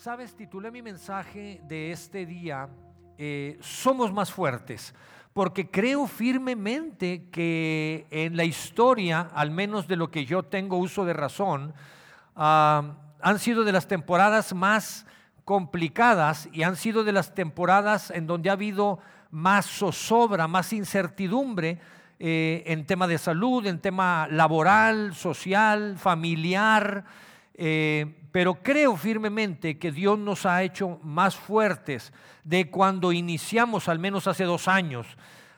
Sabes, titulé mi mensaje de este día, eh, Somos más fuertes, porque creo firmemente que en la historia, al menos de lo que yo tengo uso de razón, ah, han sido de las temporadas más complicadas y han sido de las temporadas en donde ha habido más zozobra, más incertidumbre eh, en tema de salud, en tema laboral, social, familiar. Eh, pero creo firmemente que Dios nos ha hecho más fuertes de cuando iniciamos, al menos hace dos años.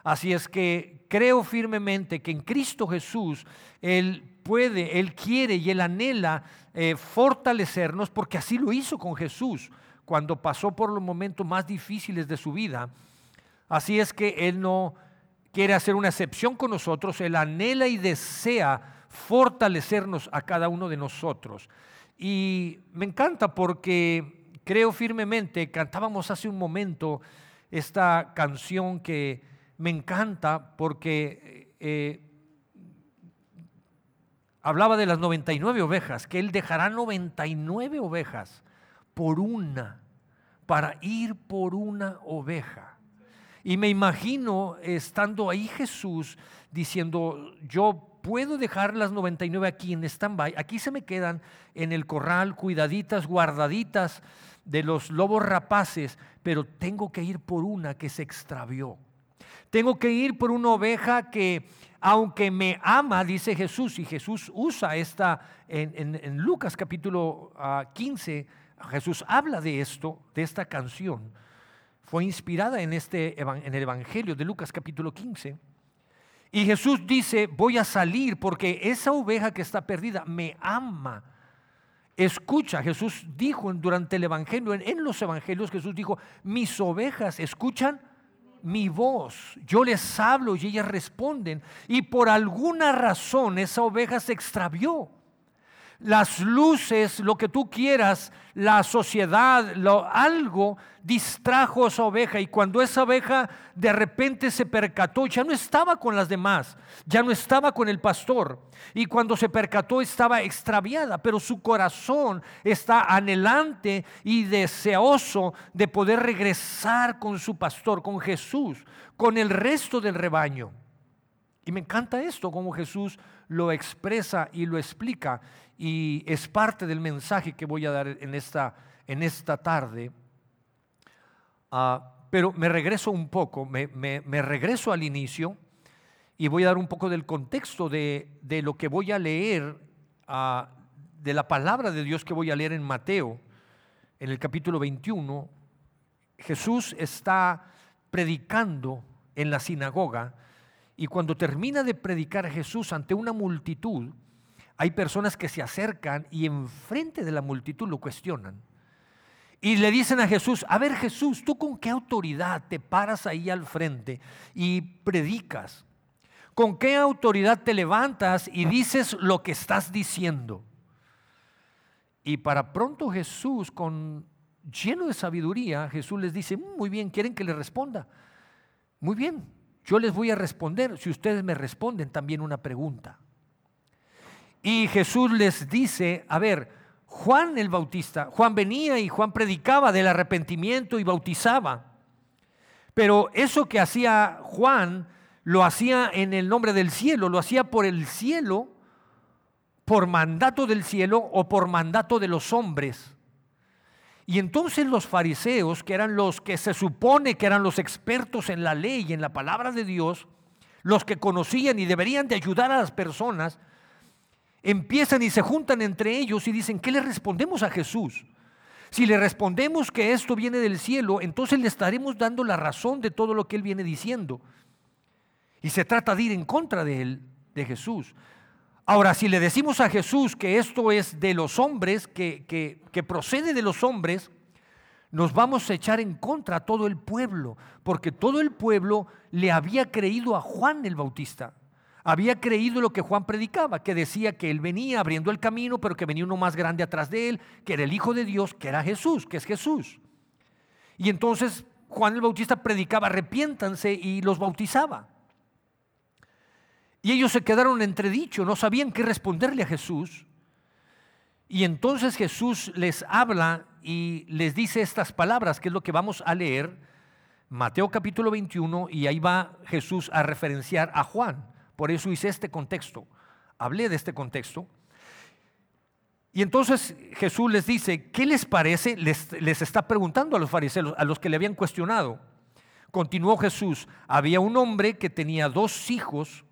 Así es que creo firmemente que en Cristo Jesús Él puede, Él quiere y Él anhela eh, fortalecernos porque así lo hizo con Jesús cuando pasó por los momentos más difíciles de su vida. Así es que Él no quiere hacer una excepción con nosotros, Él anhela y desea fortalecernos a cada uno de nosotros. Y me encanta porque creo firmemente, cantábamos hace un momento esta canción que me encanta porque eh, hablaba de las 99 ovejas, que Él dejará 99 ovejas por una, para ir por una oveja. Y me imagino estando ahí Jesús diciendo, yo puedo dejar las 99 aquí en stand-by, aquí se me quedan en el corral, cuidaditas, guardaditas de los lobos rapaces, pero tengo que ir por una que se extravió. Tengo que ir por una oveja que, aunque me ama, dice Jesús, y Jesús usa esta en, Lucas capítulo 15, ah, Jesús habla de esto, de esta canción. Fue inspirada en, este, en el Evangelio de Lucas capítulo 15 y Jesús dice, voy a salir porque esa oveja que está perdida me ama. Escucha, Jesús dijo durante el Evangelio, en, los Evangelios Jesús dijo, mis ovejas escuchan mi voz, yo les hablo y ellas responden. Y por alguna razón esa oveja se extravió las luces, lo que tú quieras, la sociedad, lo, algo distrajo a esa oveja y cuando esa oveja de repente se percató, ya no estaba con las demás, ya no estaba con el pastor y cuando se percató estaba extraviada, pero su corazón está anhelante y deseoso de poder regresar con su pastor, con Jesús, con el resto del rebaño. Y me encanta esto, como Jesús lo expresa y lo explica y es parte del mensaje que voy a dar en esta, en esta tarde. Ah, pero me regreso un poco, me, regreso al inicio y voy a dar un poco del contexto de, lo que voy a leer, ah, de la palabra de Dios que voy a leer en Mateo, en el capítulo 21. Jesús está predicando en la sinagoga y cuando termina de predicar Jesús ante una multitud, hay personas que se acercan y enfrente de la multitud lo cuestionan. Y le dicen a Jesús, a ver Jesús, ¿tú con qué autoridad te paras ahí al frente y predicas? ¿Con qué autoridad te levantas y dices lo que estás diciendo? Y para pronto Jesús, con lleno de sabiduría, Jesús les dice, mm, muy bien, ¿quieren que les responda? Muy bien, yo les voy a responder si ustedes me responden también una pregunta. Y Jesús les dice, a ver, Juan el Bautista, Juan venía y Juan predicaba del arrepentimiento y bautizaba. Pero eso que hacía Juan lo hacía en el nombre del cielo, lo hacía por el cielo, por mandato del cielo o por mandato de los hombres. Y entonces los fariseos, que eran los que se supone que eran los expertos en la ley y en la palabra de Dios, los que conocían y deberían de ayudar a las personas, empiezan y se juntan entre ellos y dicen, ¿qué le respondemos a Jesús? Si le respondemos que esto viene del cielo, entonces le estaremos dando la razón de todo lo que él viene diciendo. Y se trata de ir en contra de él, de Jesús. Ahora, si le decimos a Jesús que esto es de los hombres, que, que, procede de los hombres, nos vamos a echar en contra a todo el pueblo, porque todo el pueblo le había creído a Juan el Bautista había creído lo que Juan predicaba, que decía que él venía abriendo el camino, pero que venía uno más grande atrás de él, que era el Hijo de Dios, que era Jesús, que es Jesús. Y entonces Juan el Bautista predicaba, arrepiéntanse y los bautizaba. Y ellos se quedaron entredicho, no sabían qué responderle a Jesús. Y entonces Jesús les habla y les dice estas palabras, que es lo que vamos a leer, Mateo capítulo 21, y ahí va Jesús a referenciar a Juan. Por eso hice este contexto, hablé de este contexto. Y entonces Jesús les dice, ¿qué les parece? Les, les, está preguntando a los fariseos, a los que le habían cuestionado. Continuó Jesús, había un hombre que tenía dos hijos,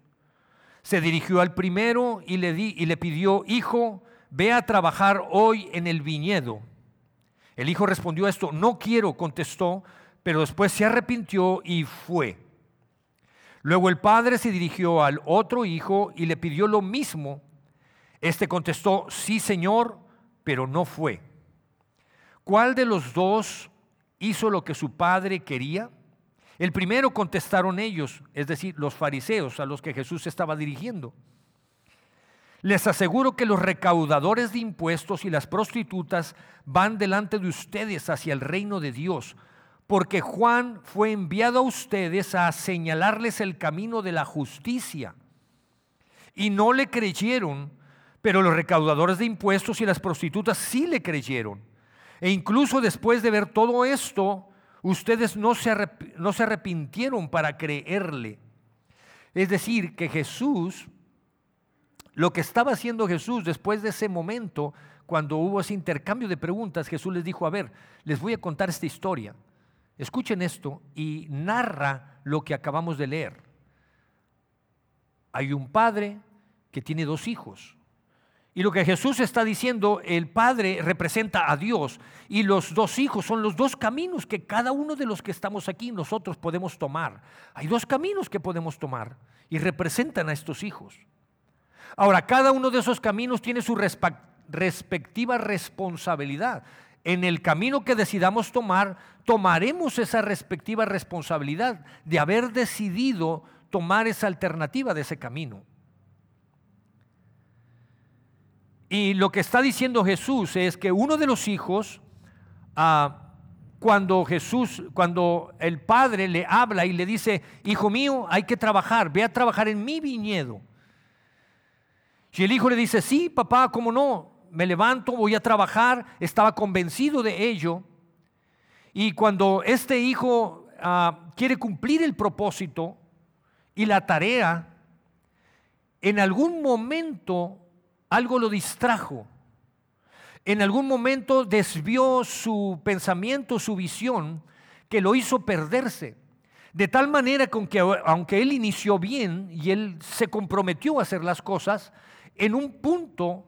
se dirigió al primero y le, di, y le pidió, hijo, ve a trabajar hoy en el viñedo. El hijo respondió a esto, no quiero, contestó, pero después se arrepintió y fue. Luego el padre se dirigió al otro hijo y le pidió lo mismo. Este contestó, sí señor, pero no fue. ¿Cuál de los dos hizo lo que su padre quería? El primero contestaron ellos, es decir, los fariseos a los que Jesús estaba dirigiendo. Les aseguro que los recaudadores de impuestos y las prostitutas van delante de ustedes hacia el reino de Dios, porque Juan fue enviado a ustedes a señalarles el camino de la justicia. Y no le creyeron, pero los recaudadores de impuestos y las prostitutas sí le creyeron. E incluso después de ver todo esto, ustedes no se, no se arrepintieron para creerle. Es decir, que Jesús lo que estaba haciendo Jesús después de ese momento, cuando hubo ese intercambio de preguntas, Jesús les dijo, a ver, les voy a contar esta historia. Escuchen esto y narra lo que acabamos de leer. Hay un padre que tiene dos hijos. Y lo que Jesús está diciendo, el Padre representa a Dios y los dos hijos son los dos caminos que cada uno de los que estamos aquí nosotros podemos tomar. Hay dos caminos que podemos tomar y representan a estos hijos. Ahora, cada uno de esos caminos tiene su respectiva responsabilidad. En el camino que decidamos tomar, tomaremos esa respectiva responsabilidad de haber decidido tomar esa alternativa de ese camino. Y lo que está diciendo Jesús es que uno de los hijos, ah, cuando Jesús, cuando el padre le habla y le dice, hijo mío, hay que trabajar, ve a trabajar en mi viñedo. Si el hijo le dice, sí, papá, ¿cómo no? Me levanto, voy a trabajar, estaba convencido de ello. Y cuando este hijo ah, quiere cumplir el propósito y la tarea, en algún momento algo lo distrajo. En algún momento desvió su pensamiento, su visión, que lo hizo perderse. De tal manera que aunque él inició bien y él se comprometió a hacer las cosas, en un punto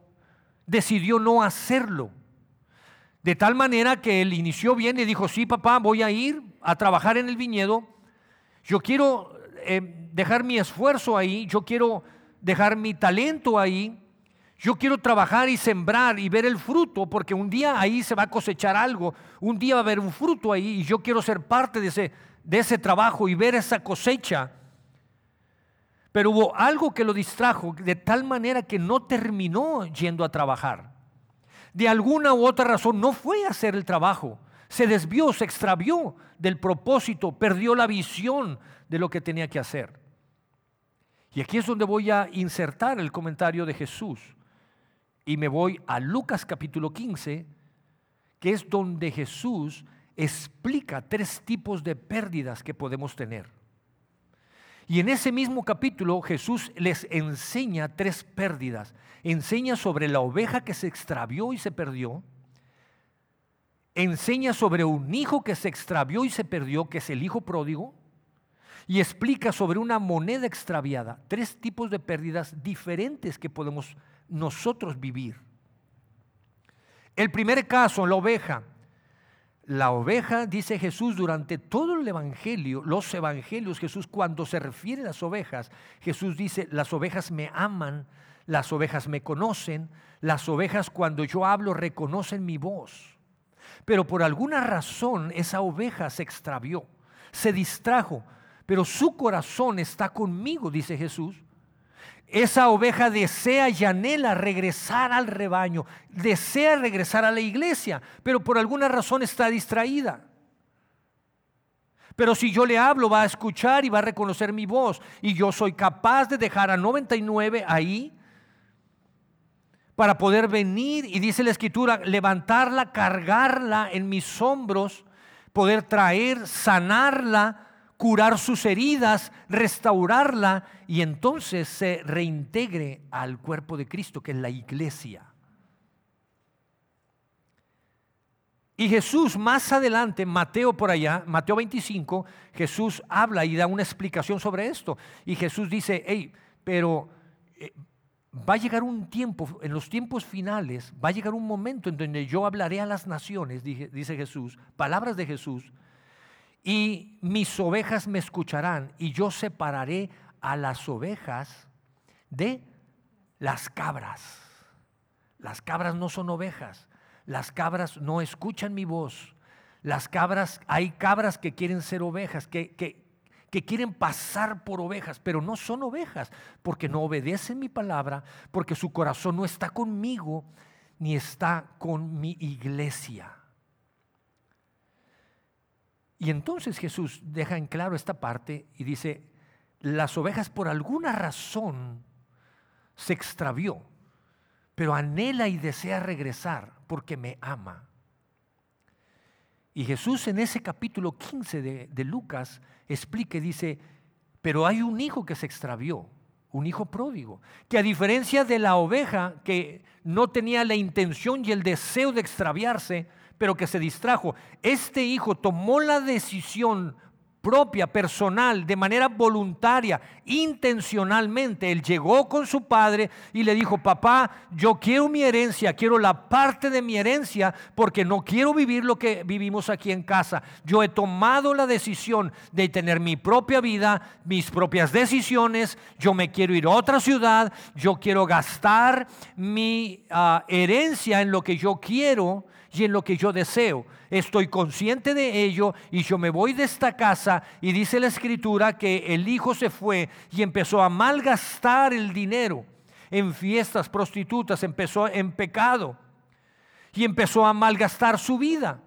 decidió no hacerlo. De tal manera que él inició bien y dijo, sí papá, voy a ir a trabajar en el viñedo, yo quiero eh, dejar mi esfuerzo ahí, yo quiero dejar mi talento ahí, yo quiero trabajar y sembrar y ver el fruto, porque un día ahí se va a cosechar algo, un día va a haber un fruto ahí y yo quiero ser parte de ese, de ese trabajo y ver esa cosecha. Pero hubo algo que lo distrajo de tal manera que no terminó yendo a trabajar. De alguna u otra razón no fue a hacer el trabajo. Se desvió, se extravió del propósito, perdió la visión de lo que tenía que hacer. Y aquí es donde voy a insertar el comentario de Jesús. Y me voy a Lucas capítulo 15, que es donde Jesús explica tres tipos de pérdidas que podemos tener. Y en ese mismo capítulo Jesús les enseña tres pérdidas. Enseña sobre la oveja que se extravió y se perdió. Enseña sobre un hijo que se extravió y se perdió, que es el hijo pródigo. Y explica sobre una moneda extraviada. Tres tipos de pérdidas diferentes que podemos nosotros vivir. El primer caso, la oveja. La oveja, dice Jesús, durante todo el Evangelio, los Evangelios, Jesús cuando se refiere a las ovejas, Jesús dice, las ovejas me aman, las ovejas me conocen, las ovejas cuando yo hablo reconocen mi voz. Pero por alguna razón esa oveja se extravió, se distrajo, pero su corazón está conmigo, dice Jesús, esa oveja desea y anhela regresar al rebaño, desea regresar a la iglesia, pero por alguna razón está distraída. Pero si yo le hablo, va a escuchar y va a reconocer mi voz. Y yo soy capaz de dejar a 99 ahí para poder venir y dice la escritura, levantarla, cargarla en mis hombros, poder traer, sanarla, curar sus heridas, restaurarla y entonces se reintegre al cuerpo de Cristo, que es la iglesia. Y Jesús más adelante, Mateo por allá, Mateo 25, Jesús habla y da una explicación sobre esto. Y Jesús dice, hey, pero eh, va a llegar un tiempo, en los tiempos finales, va a llegar un momento en donde yo hablaré a las naciones, dice Jesús, palabras de Jesús, y mis ovejas me escucharán y yo separaré a las ovejas de las cabras. Las cabras no son ovejas, las cabras no escuchan mi voz. Las cabras, hay cabras que quieren ser ovejas, que, que, que quieren pasar por ovejas, pero no son ovejas, porque no obedecen mi palabra, porque su corazón no está conmigo, ni está con mi iglesia. Y entonces Jesús deja en claro esta parte y dice, las ovejas por alguna razón se extravió, pero anhela y desea regresar porque me ama. Y Jesús en ese capítulo 15 de, Lucas explica y dice, pero hay un hijo que se extravió, un hijo pródigo, que a diferencia de la oveja que no tenía la intención y el deseo de extraviarse, pero que se distrajo, este hijo tomó la decisión propia, personal, de manera voluntaria, intencionalmente. Él llegó con su padre y le dijo, papá, yo quiero mi herencia, quiero la parte de mi herencia porque no quiero vivir lo que vivimos aquí en casa. Yo he tomado la decisión de tener mi propia vida, mis propias decisiones, yo me quiero ir a otra ciudad, yo quiero gastar mi ah, herencia en lo que yo quiero y en lo que yo deseo. Estoy consciente de ello y yo me voy de esta casa y dice la escritura que el hijo se fue y empezó a malgastar el dinero en fiestas prostitutas, empezó en pecado y empezó a malgastar su vida.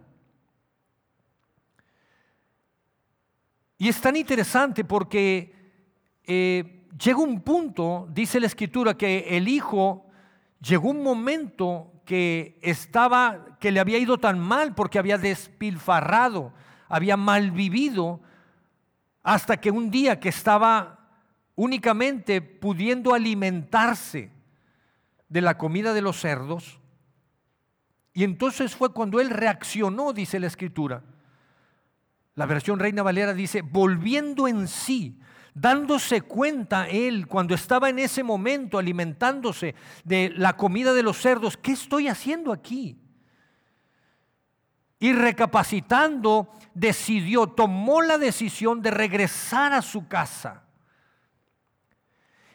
Y es tan interesante porque eh, llega un punto, dice la escritura, que el hijo llegó un momento que estaba, que le había ido tan mal porque había despilfarrado, había mal vivido, hasta que un día que estaba únicamente pudiendo alimentarse de la comida de los cerdos, y entonces fue cuando él reaccionó, dice la escritura. La versión Reina Valera dice, volviendo en sí, dándose cuenta él cuando estaba en ese momento alimentándose de la comida de los cerdos, ¿qué estoy haciendo aquí? Y recapacitando, decidió, tomó la decisión de regresar a su casa.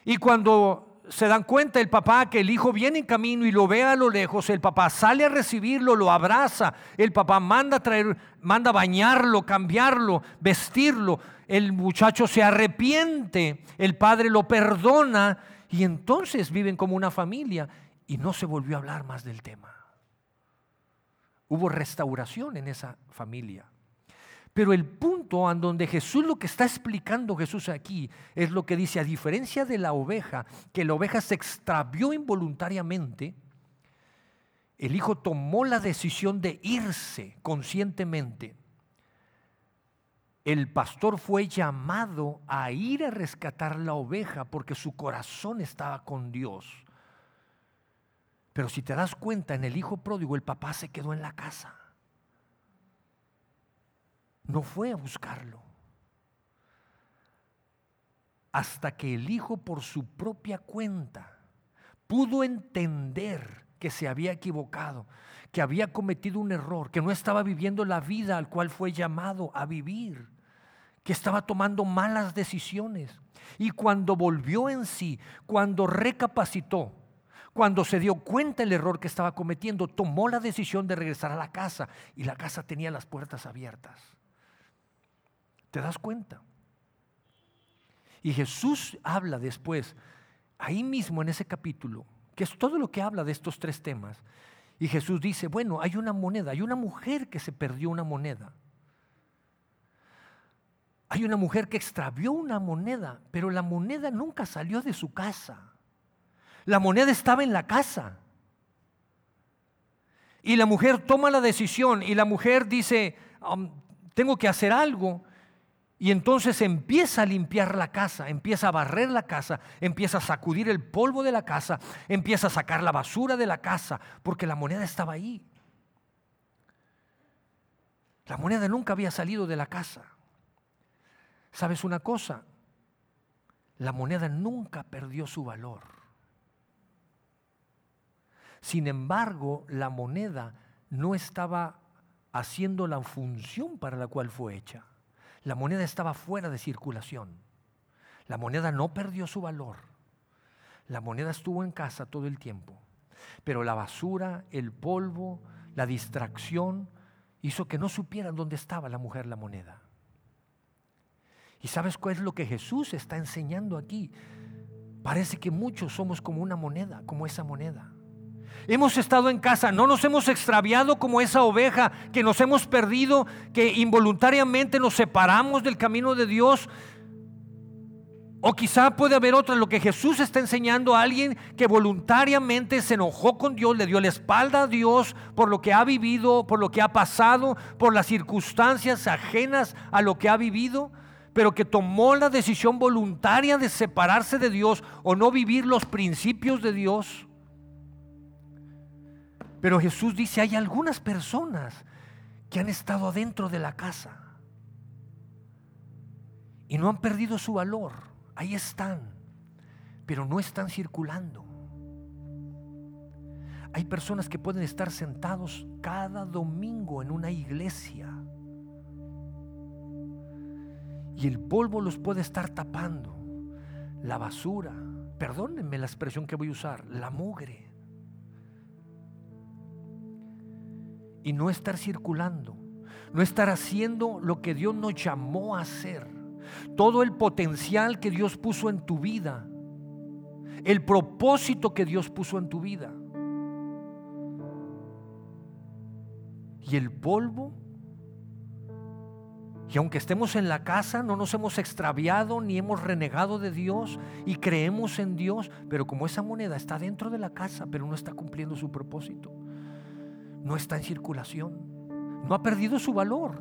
Y cuando se dan cuenta el papá que el hijo viene en camino y lo ve a lo lejos, el papá sale a recibirlo, lo abraza, el papá manda traer, manda bañarlo, cambiarlo, vestirlo, el muchacho se arrepiente, el padre lo perdona y entonces viven como una familia y no se volvió a hablar más del tema. Hubo restauración en esa familia. Pero el punto en donde Jesús lo que está explicando Jesús aquí es lo que dice, a diferencia de la oveja, que la oveja se extravió involuntariamente, el hijo tomó la decisión de irse conscientemente. El pastor fue llamado a ir a rescatar la oveja porque su corazón estaba con Dios. Pero si te das cuenta, en el hijo pródigo el papá se quedó en la casa no fue a buscarlo. Hasta que el hijo por su propia cuenta pudo entender que se había equivocado, que había cometido un error, que no estaba viviendo la vida al cual fue llamado a vivir, que estaba tomando malas decisiones. Y cuando volvió en sí, cuando recapacitó, cuando se dio cuenta el error que estaba cometiendo, tomó la decisión de regresar a la casa y la casa tenía las puertas abiertas. ¿Te das cuenta? Y Jesús habla después, ahí mismo en ese capítulo, que es todo lo que habla de estos tres temas. Y Jesús dice, bueno, hay una moneda, hay una mujer que se perdió una moneda. Hay una mujer que extravió una moneda, pero la moneda nunca salió de su casa. La moneda estaba en la casa. Y la mujer toma la decisión y la mujer dice, um, tengo que hacer algo. Y entonces empieza a limpiar la casa, empieza a barrer la casa, empieza a sacudir el polvo de la casa, empieza a sacar la basura de la casa, porque la moneda estaba ahí. La moneda nunca había salido de la casa. ¿Sabes una cosa? La moneda nunca perdió su valor. Sin embargo, la moneda no estaba haciendo la función para la cual fue hecha. La moneda estaba fuera de circulación. La moneda no perdió su valor. La moneda estuvo en casa todo el tiempo. Pero la basura, el polvo, la distracción hizo que no supieran dónde estaba la mujer la moneda. ¿Y sabes cuál es lo que Jesús está enseñando aquí? Parece que muchos somos como una moneda, como esa moneda. Hemos estado en casa, no nos hemos extraviado como esa oveja que nos hemos perdido, que involuntariamente nos separamos del camino de Dios. O quizá puede haber otra, lo que Jesús está enseñando a alguien que voluntariamente se enojó con Dios, le dio la espalda a Dios por lo que ha vivido, por lo que ha pasado, por las circunstancias ajenas a lo que ha vivido, pero que tomó la decisión voluntaria de separarse de Dios o no vivir los principios de Dios. Pero Jesús dice, hay algunas personas que han estado adentro de la casa y no han perdido su valor. Ahí están, pero no están circulando. Hay personas que pueden estar sentados cada domingo en una iglesia y el polvo los puede estar tapando. La basura, perdónenme la expresión que voy a usar, la mugre. Y no estar circulando, no estar haciendo lo que Dios nos llamó a hacer. Todo el potencial que Dios puso en tu vida, el propósito que Dios puso en tu vida. Y el polvo, y aunque estemos en la casa, no nos hemos extraviado ni hemos renegado de Dios y creemos en Dios, pero como esa moneda está dentro de la casa, pero no está cumpliendo su propósito no está en circulación. No ha perdido su valor.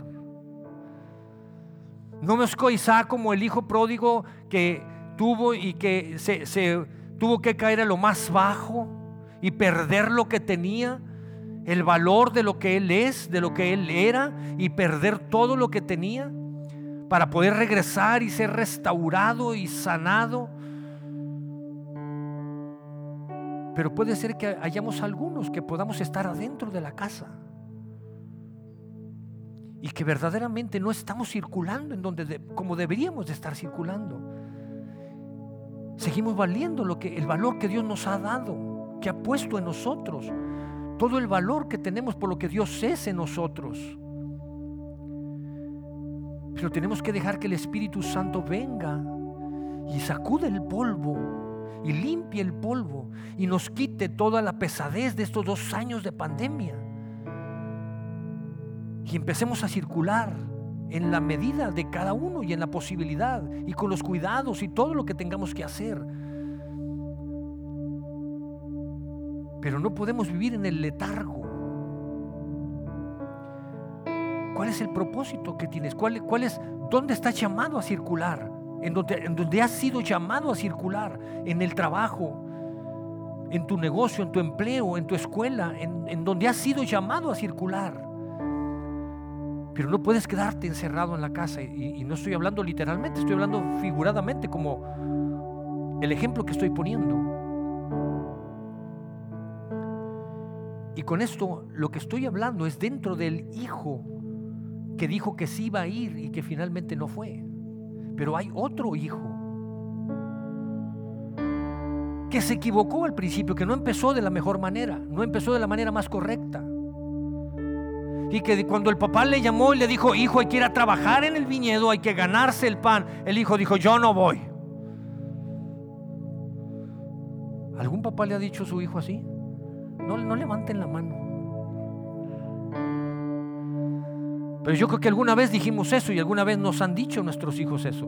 No me Isaac como el hijo pródigo que tuvo y que se, se tuvo que caer a lo más bajo y perder lo que tenía, el valor de lo que él es, de lo que él era y perder todo lo que tenía para poder regresar y ser restaurado y sanado Pero puede ser que hayamos algunos que podamos estar adentro de la casa y que verdaderamente no estamos circulando en donde como deberíamos de estar circulando. Seguimos valiendo lo que el valor que Dios nos ha dado, que ha puesto en nosotros, todo el valor que tenemos por lo que Dios es en nosotros. Pero tenemos que dejar que el Espíritu Santo venga y sacude el polvo y limpie el polvo y nos quite toda la pesadez de estos dos años de pandemia. Y empecemos a circular en la medida de cada uno y en la posibilidad y con los cuidados y todo lo que tengamos que hacer. Pero no podemos vivir en el letargo. ¿Cuál es el propósito que tienes? ¿Cuál, es, ¿Dónde estás llamado a circular? En donde, has sido llamado a circular, en el trabajo, en tu negocio, en tu empleo, en tu escuela, en, donde has sido llamado a circular. Pero no puedes quedarte encerrado en la casa. Y, y, no estoy hablando literalmente, estoy hablando figuradamente como el ejemplo que estoy poniendo. Y con esto lo que estoy hablando es dentro del hijo que dijo que sí iba a ir y que finalmente no fue. Pero hay otro hijo que se equivocó al principio, que no empezó de la mejor manera, no empezó de la manera más correcta. Y que cuando el papá le llamó y le dijo, hijo, hay que ir a trabajar en el viñedo, hay que ganarse el pan, el hijo dijo, yo no voy. ¿Algún papá le ha dicho a su hijo así? No, no levanten la mano. Pero yo creo que alguna vez dijimos eso y alguna vez nos han dicho nuestros hijos eso.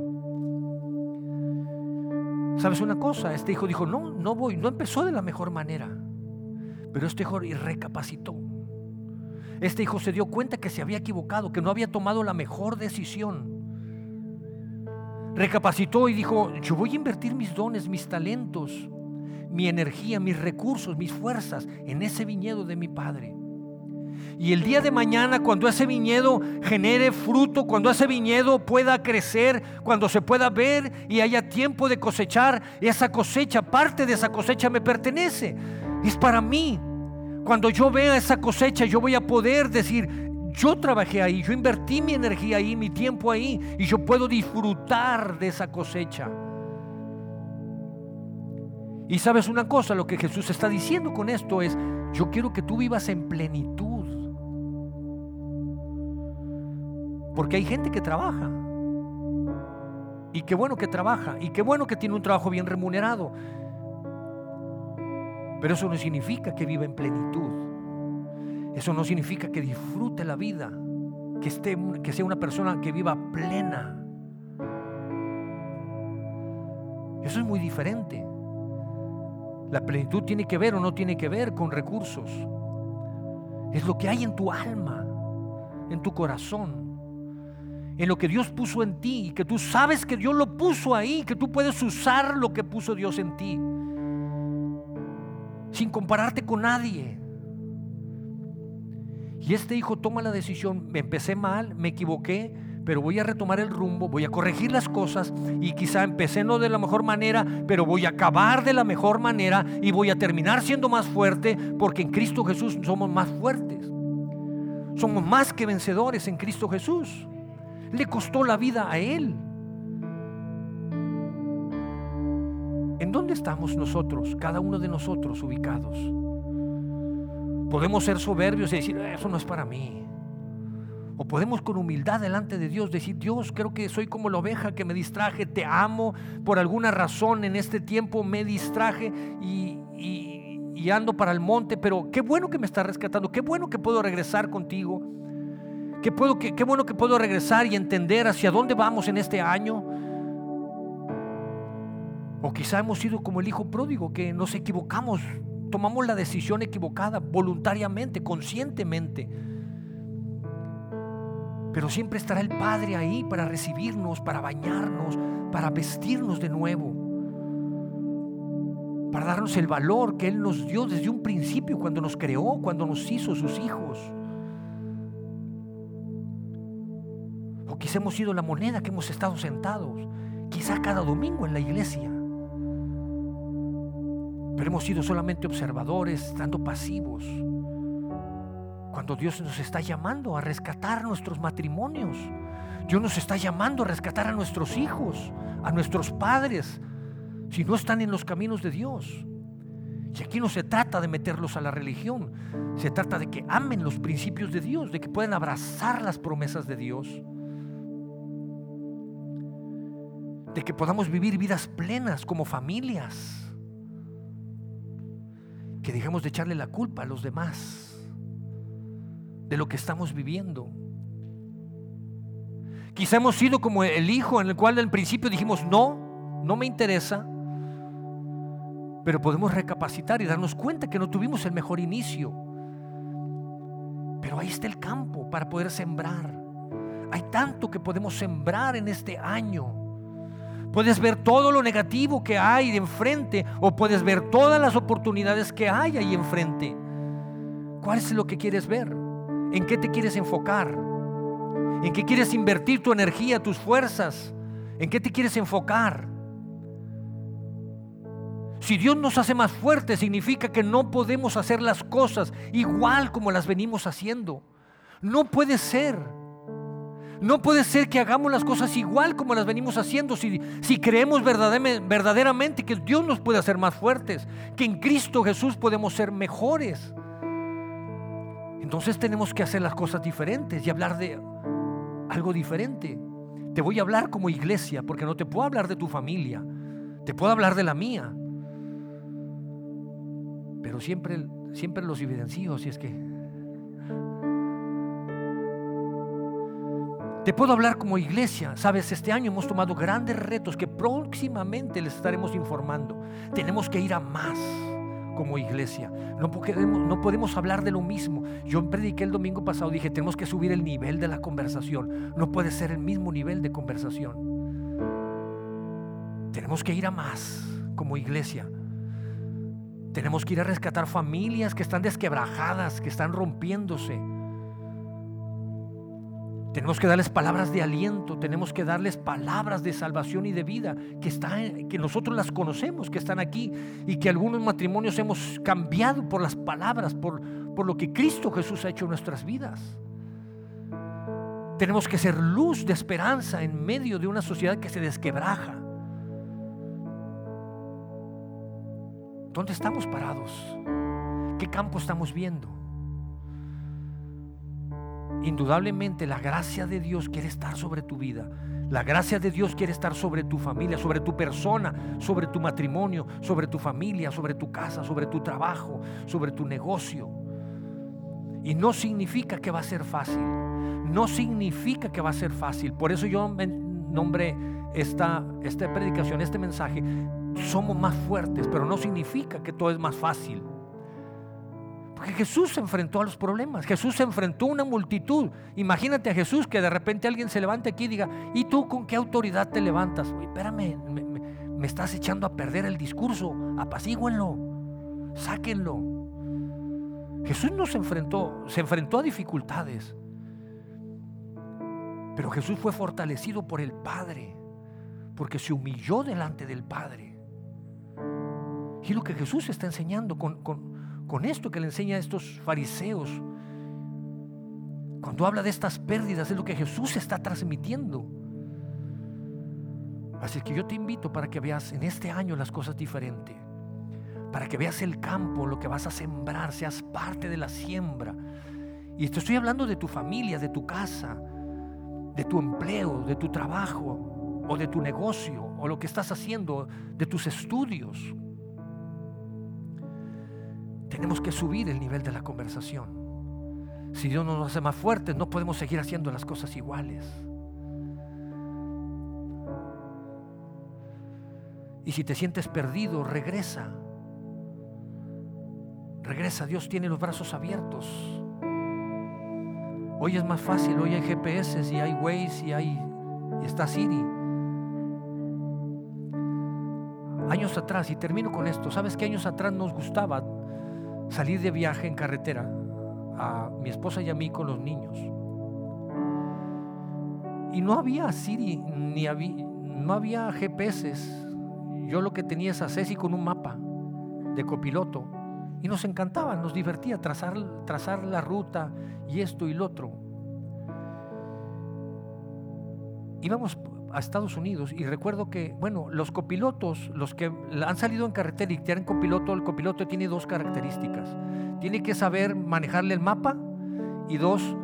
¿Sabes una cosa? Este hijo dijo, no, no voy, no empezó de la mejor manera. Pero este hijo recapacitó. este hijo se dio cuenta que se había equivocado, que no había tomado la mejor decisión. Recapacitó y dijo, yo voy a invertir mis dones, mis talentos, mi energía, mis recursos, mis fuerzas en ese viñedo de mi padre. Y el día de mañana, cuando ese viñedo genere fruto, cuando ese viñedo pueda crecer, cuando se pueda ver y haya tiempo de cosechar, esa cosecha, parte de esa cosecha me pertenece. Es para mí. Cuando yo vea esa cosecha, yo voy a poder decir, yo trabajé ahí, yo invertí mi energía ahí, mi tiempo ahí, y yo puedo disfrutar de esa cosecha. Y sabes una cosa, lo que Jesús está diciendo con esto es, yo quiero que tú vivas en plenitud. Porque hay gente que trabaja. Y qué bueno que trabaja. Y qué bueno que tiene un trabajo bien remunerado. Pero eso no significa que viva en plenitud. Eso no significa que disfrute la vida. Que, esté, que sea una persona que viva plena. Eso es muy diferente. La plenitud tiene que ver o no tiene que ver con recursos. Es lo que hay en tu alma, en tu corazón en lo que Dios puso en ti y que tú sabes que Dios lo puso ahí, que tú puedes usar lo que puso Dios en ti, sin compararte con nadie. Y este hijo toma la decisión, me empecé mal, me equivoqué, pero voy a retomar el rumbo, voy a corregir las cosas y quizá empecé no de la mejor manera, pero voy a acabar de la mejor manera y voy a terminar siendo más fuerte porque en Cristo Jesús somos más fuertes. Somos más que vencedores en Cristo Jesús le costó la vida a él. ¿En dónde estamos nosotros, cada uno de nosotros ubicados? Podemos ser soberbios y decir, eso no es para mí. O podemos con humildad delante de Dios decir, Dios, creo que soy como la oveja que me distraje, te amo, por alguna razón en este tiempo me distraje y, y ando para el monte, pero qué bueno que me está rescatando, qué bueno que puedo regresar contigo. Qué, puedo, qué, bueno que puedo regresar y entender hacia dónde vamos en este año. O quizá hemos sido como el hijo pródigo, que nos equivocamos, tomamos la decisión equivocada voluntariamente, conscientemente. Pero siempre estará el Padre ahí para recibirnos, para bañarnos, para vestirnos de nuevo, para darnos el valor que Él nos dio desde un principio, cuando nos creó, cuando nos hizo sus hijos. Quizá hemos sido la moneda que hemos estado sentados, quizá cada domingo en la iglesia. Pero hemos sido solamente observadores, estando pasivos. Cuando Dios nos está llamando a rescatar nuestros matrimonios, Dios nos está llamando a rescatar a nuestros hijos, a nuestros padres, si no están en los caminos de Dios. Y aquí no se trata de meterlos a la religión, se trata de que amen los principios de Dios, de que puedan abrazar las promesas de Dios. De que podamos vivir vidas plenas como familias, que dejemos de echarle la culpa a los demás de lo que estamos viviendo. Quizá hemos sido como el hijo en el cual al principio dijimos, no, no me interesa, pero podemos recapacitar y darnos cuenta que no tuvimos el mejor inicio. Pero ahí está el campo para poder sembrar. Hay tanto que podemos sembrar en este año Puedes ver todo lo negativo que hay de enfrente o puedes ver todas las oportunidades que hay ahí enfrente. ¿Cuál es lo que quieres ver? ¿En qué te quieres enfocar? ¿En qué quieres invertir tu energía, tus fuerzas? ¿En qué te quieres enfocar? Si Dios nos hace más fuertes, significa que no podemos hacer las cosas igual como las venimos haciendo. No puede ser. No puede ser que hagamos las cosas igual como las venimos haciendo si, creemos verdaderamente que Dios nos puede hacer más fuertes, que en Cristo Jesús podemos ser mejores. Entonces tenemos que hacer las cosas diferentes y hablar de algo diferente. Te voy a hablar como iglesia, porque no te puedo hablar de tu familia, te puedo hablar de la mía. Pero siempre, siempre los evidencio, si es que Te puedo hablar como iglesia. Sabes, este año hemos tomado grandes retos que próximamente les estaremos informando. Tenemos que ir a más. como iglesia. No podemos, no podemos hablar de lo mismo. Yo prediqué el domingo pasado, dije, tenemos que subir el nivel de la conversación. No puede ser el mismo nivel de conversación. Tenemos que ir a más como iglesia. Tenemos que ir a rescatar familias que están desquebrajadas, que están rompiéndose. Tenemos que darles palabras de aliento, tenemos que darles palabras de salvación y de vida que, están, que nosotros las conocemos, que están aquí y que algunos matrimonios hemos cambiado por las palabras, por, por lo que Cristo Jesús ha hecho en nuestras vidas. Tenemos que ser luz de esperanza en medio de una sociedad que se desquebraja. ¿Dónde estamos parados? ¿Qué campo estamos viendo? Indudablemente la gracia de Dios quiere estar sobre tu vida. La gracia de Dios quiere estar sobre tu familia, sobre tu persona, sobre tu matrimonio, sobre tu familia, sobre tu casa, sobre tu trabajo, sobre tu negocio. Y no significa que va a ser fácil. No significa que va a ser fácil. Por eso yo nombré esta, esta predicación, este mensaje, somos más fuertes, pero no significa que todo es más fácil. Porque Jesús se enfrentó a los problemas, Jesús se enfrentó a una multitud. Imagínate a Jesús que de repente alguien se levante aquí y diga, ¿y tú con qué autoridad te levantas? espérame, me, estás echando a perder el discurso, apacíguenlo, sáquenlo. Jesús no se enfrentó, se enfrentó a dificultades, pero Jesús fue fortalecido por el Padre, porque se humilló delante del Padre. Y lo que Jesús está enseñando con esto que le enseña a estos fariseos. Cuando habla de estas pérdidas es lo que Jesús está transmitiendo. Así que yo te invito para que veas en este año las cosas diferentes. Para que veas el campo, lo que vas a sembrar, seas parte de la siembra. Y te estoy hablando de tu familia, de tu casa, de tu empleo, de tu trabajo, o de tu negocio, o lo que estás haciendo, de tus estudios. Tenemos que subir el nivel de la conversación. Si Dios nos hace más fuertes, no podemos seguir haciendo las cosas iguales. Y si te sientes perdido, regresa. Regresa, Dios tiene los brazos abiertos. Hoy es más fácil, hoy hay GPS y hay Waze y hay y está Siri. Años atrás, y termino con esto, ¿sabes qué años atrás nos gustaba salir de viaje en carretera a mi esposa y a mí con los niños. Y no había Siri, ni había, no había GPS. Yo lo que tenía es a Ceci con un mapa de copiloto. Y nos encantaba, nos divertía trazar, trazar la ruta y esto y lo otro. Íbamos a Estados Unidos y recuerdo que, bueno, los copilotos, los que han salido en carretera y tienen copiloto, el copiloto tiene dos características. Tiene que saber manejarle el mapa y dos,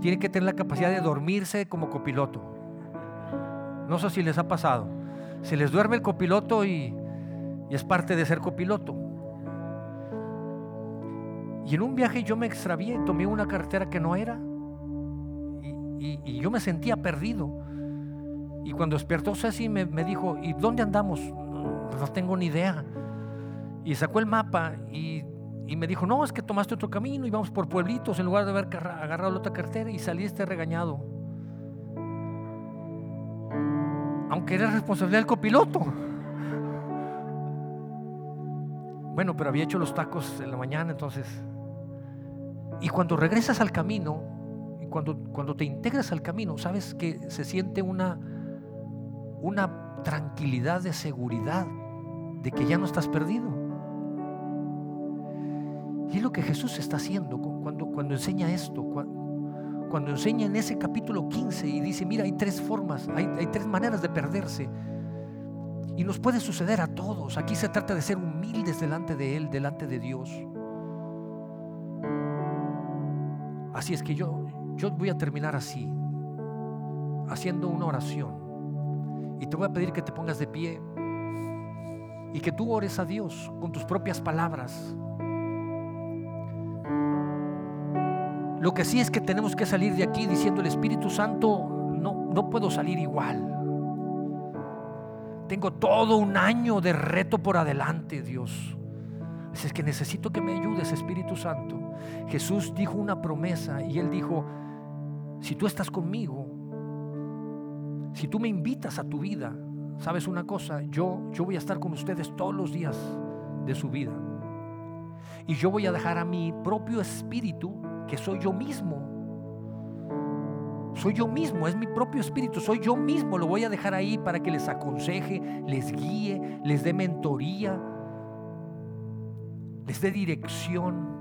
tiene que tener la capacidad de dormirse como copiloto. No sé si les ha pasado. Se les duerme el copiloto y, es parte de ser copiloto. Y en un viaje yo me extravié, tomé una carretera que no era y yo me sentía perdido y cuando despertó Ceci me, me dijo, ¿y dónde andamos? No, tengo ni idea. Y sacó el mapa y, y, me dijo, no, es que tomaste otro camino y vamos por pueblitos en lugar de haber agarrado la otra cartera y saliste regañado. Aunque era responsabilidad del copiloto. Bueno, pero había hecho los tacos en la mañana, entonces. Y cuando regresas al camino, cuando, cuando te integras al camino, sabes que se siente una una tranquilidad de seguridad de que ya no estás perdido. Y es lo que Jesús está haciendo cuando, cuando enseña esto, cuando, enseña en ese capítulo 15 y dice, mira, hay tres formas, hay, tres maneras de perderse. Y nos puede suceder a todos. Aquí se trata de ser humildes delante de Él, delante de Dios. Así es que yo, yo voy a terminar así, haciendo una oración. Y te voy a pedir que te pongas de pie y que tú ores a Dios con tus propias palabras. Lo que sí es que tenemos que salir de aquí diciendo el Espíritu Santo, no, no puedo salir igual. Tengo todo un año de reto por adelante, Dios. Es que necesito que me ayudes, Espíritu Santo. Jesús dijo una promesa y él dijo, si tú estás conmigo, si tú me invitas a tu vida, sabes una cosa, yo, yo voy a estar con ustedes todos los días de su vida. Y yo voy a dejar a mi propio espíritu, que soy yo mismo. Soy yo mismo, es mi propio espíritu, soy yo mismo. Lo voy a dejar ahí para que les aconseje, les guíe, les dé mentoría, les dé dirección.